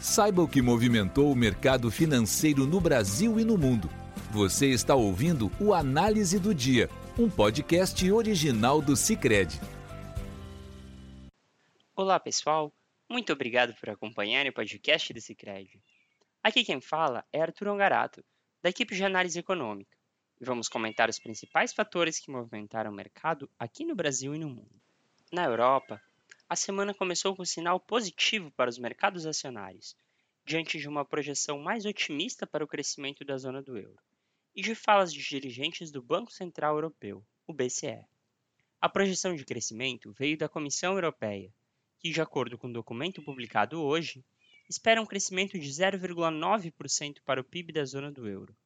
Saiba o que movimentou o mercado financeiro no Brasil e no mundo. Você está ouvindo o Análise do Dia, um podcast original do Cicred. Olá, pessoal. Muito obrigado por acompanhar o podcast do Cicred. Aqui quem fala é Arthur Ongarato, da equipe de análise econômica, e vamos comentar os principais fatores que movimentaram o mercado aqui no Brasil e no mundo. Na Europa, a semana começou com um sinal positivo para os mercados acionários, diante de uma projeção mais otimista para o crescimento da zona do euro e de falas de dirigentes do Banco Central Europeu, o BCE. A projeção de crescimento veio da Comissão Europeia, que, de acordo com o documento publicado hoje, espera um crescimento de 0,9% para o PIB da zona do euro,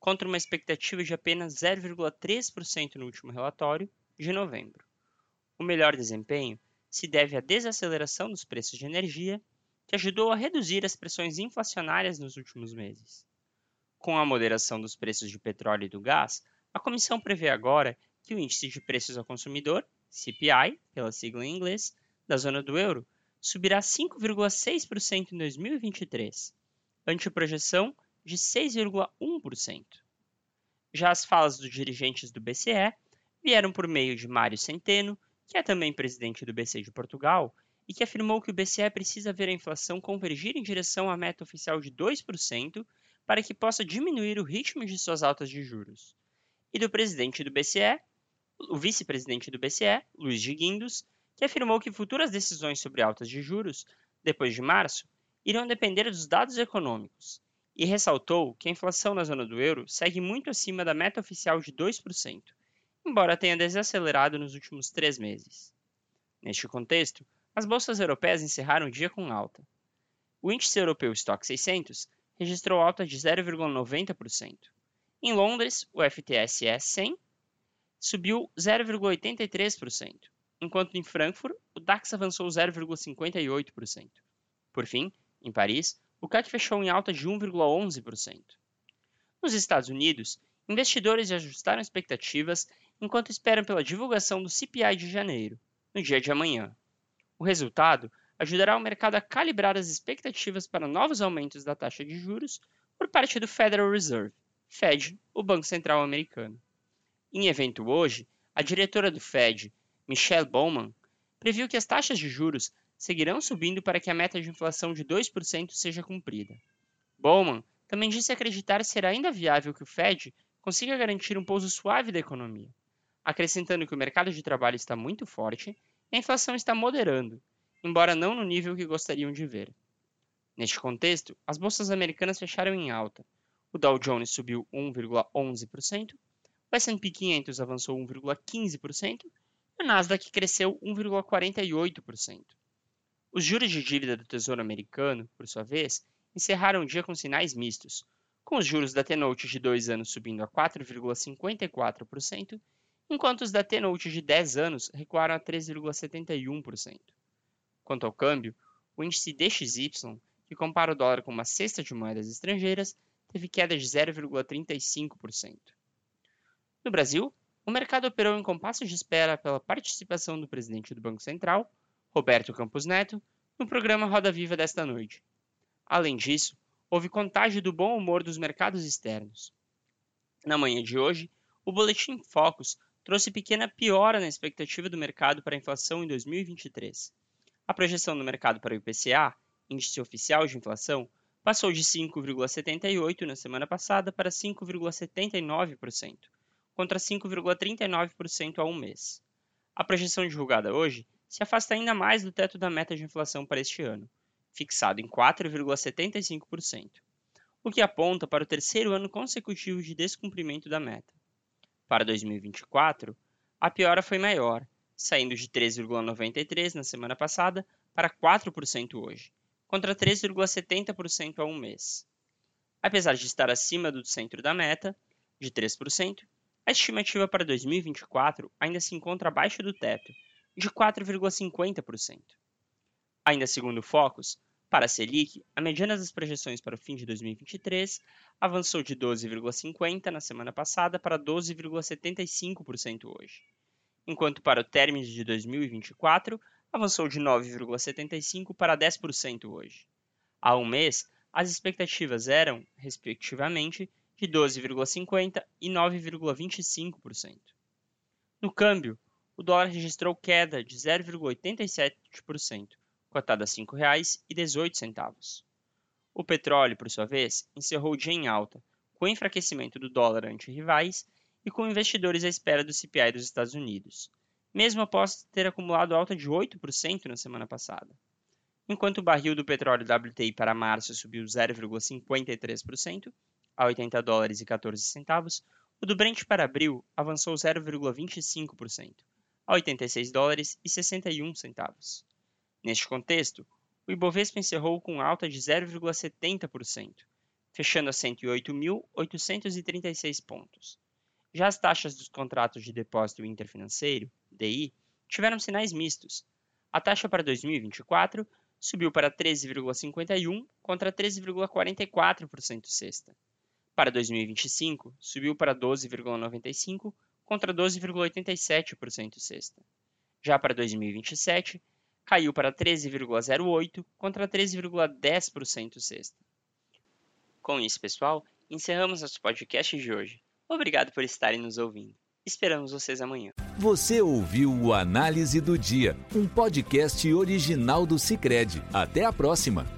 contra uma expectativa de apenas 0,3% no último relatório, de novembro. O melhor desempenho se deve à desaceleração dos preços de energia, que ajudou a reduzir as pressões inflacionárias nos últimos meses. Com a moderação dos preços de petróleo e do gás, a comissão prevê agora que o índice de preços ao consumidor, CPI, pela sigla em inglês, da zona do euro, subirá 5,6% em 2023, ante a projeção de 6,1%. Já as falas dos dirigentes do BCE vieram por meio de Mário Centeno, que é também presidente do BCE de Portugal, e que afirmou que o BCE precisa ver a inflação convergir em direção à meta oficial de 2% para que possa diminuir o ritmo de suas altas de juros. E do presidente do BCE, o vice-presidente do BCE, Luiz de Guindos, que afirmou que futuras decisões sobre altas de juros, depois de março, irão depender dos dados econômicos, e ressaltou que a inflação na zona do euro segue muito acima da meta oficial de 2%, embora tenha desacelerado nos últimos três meses. Neste contexto, as bolsas europeias encerraram o dia com alta. O índice europeu Stock 600 registrou alta de 0,90%. Em Londres, o FTSE 100 subiu 0,83%, enquanto em Frankfurt o DAX avançou 0,58%. Por fim, em Paris, o CAC fechou em alta de 1,11%. Nos Estados Unidos, investidores ajustaram expectativas enquanto esperam pela divulgação do CPI de janeiro, no dia de amanhã. O resultado ajudará o mercado a calibrar as expectativas para novos aumentos da taxa de juros por parte do Federal Reserve, Fed, o Banco Central americano. Em evento hoje, a diretora do Fed, Michelle Bowman, previu que as taxas de juros seguirão subindo para que a meta de inflação de 2% seja cumprida. Bowman também disse acreditar ser ainda viável que o Fed consiga garantir um pouso suave da economia, acrescentando que o mercado de trabalho está muito forte e a inflação está moderando, embora não no nível que gostariam de ver. Neste contexto, as bolsas americanas fecharam em alta. O Dow Jones subiu 1,11%, o S&P 500 avançou 1,15% e o Nasdaq cresceu 1,48%. Os juros de dívida do Tesouro Americano, por sua vez, encerraram o dia com sinais mistos, com os juros da T-Note de 2 anos subindo a 4,54% enquanto os da T-Note de 10 anos recuaram a 3,71%. Quanto ao câmbio, o índice DXY, que compara o dólar com uma cesta de moedas estrangeiras, teve queda de 0,35%. No Brasil, o mercado operou em compasso de espera pela participação do presidente do Banco Central, Roberto Campos Neto, no programa Roda Viva desta noite. Além disso, houve contágio do bom humor dos mercados externos. Na manhã de hoje, o Boletim Focus trouxe pequena piora na expectativa do mercado para a inflação em 2023. A projeção do mercado para o IPCA, índice oficial de inflação, passou de 5,78% na semana passada para 5,79%, contra 5,39% há um mês. A projeção divulgada hoje se afasta ainda mais do teto da meta de inflação para este ano, fixado em 4,75%, o que aponta para o terceiro ano consecutivo de descumprimento da meta. Para 2024, a piora foi maior, saindo de 3,93% na semana passada para 4% hoje, contra 3,70% há um mês. Apesar de estar acima do centro da meta, de 3%, a estimativa para 2024 ainda se encontra abaixo do teto, de 4,50%. Ainda segundo o Focus, para a Selic, a mediana das projeções para o fim de 2023 avançou de 12,50% na semana passada para 12,75% hoje, enquanto para o término de 2024 avançou de 9,75% para 10% hoje. Há um mês, as expectativas eram, respectivamente, de 12,50% e 9,25%. No câmbio, o dólar registrou queda de 0,87%, cotado a R$ 5,18. O petróleo, por sua vez, encerrou o dia em alta, com o enfraquecimento do dólar ante rivais e com investidores à espera do CPI dos Estados Unidos, mesmo após ter acumulado alta de 8% na semana passada. Enquanto o barril do petróleo WTI para março subiu 0,53% a 80 dólares e 14 centavos, o do Brent para abril avançou 0,25% a 86 dólares e 61 centavos. Neste contexto, o Ibovespa encerrou com alta de 0,70%, fechando a 108.836 pontos. Já as taxas dos contratos de depósito interfinanceiro, DI, tiveram sinais mistos. A taxa para 2024 subiu para 13,51 contra 13,44% sexta. Para 2025, subiu para 12,95 contra 12,87% sexta. Já para 2027, caiu para 13,08 contra 13,10% sexta. Com isso, pessoal, encerramos nosso podcast de hoje. Obrigado por estarem nos ouvindo. Esperamos vocês amanhã. Você ouviu o Análise do Dia, um podcast original do Cicred. Até a próxima!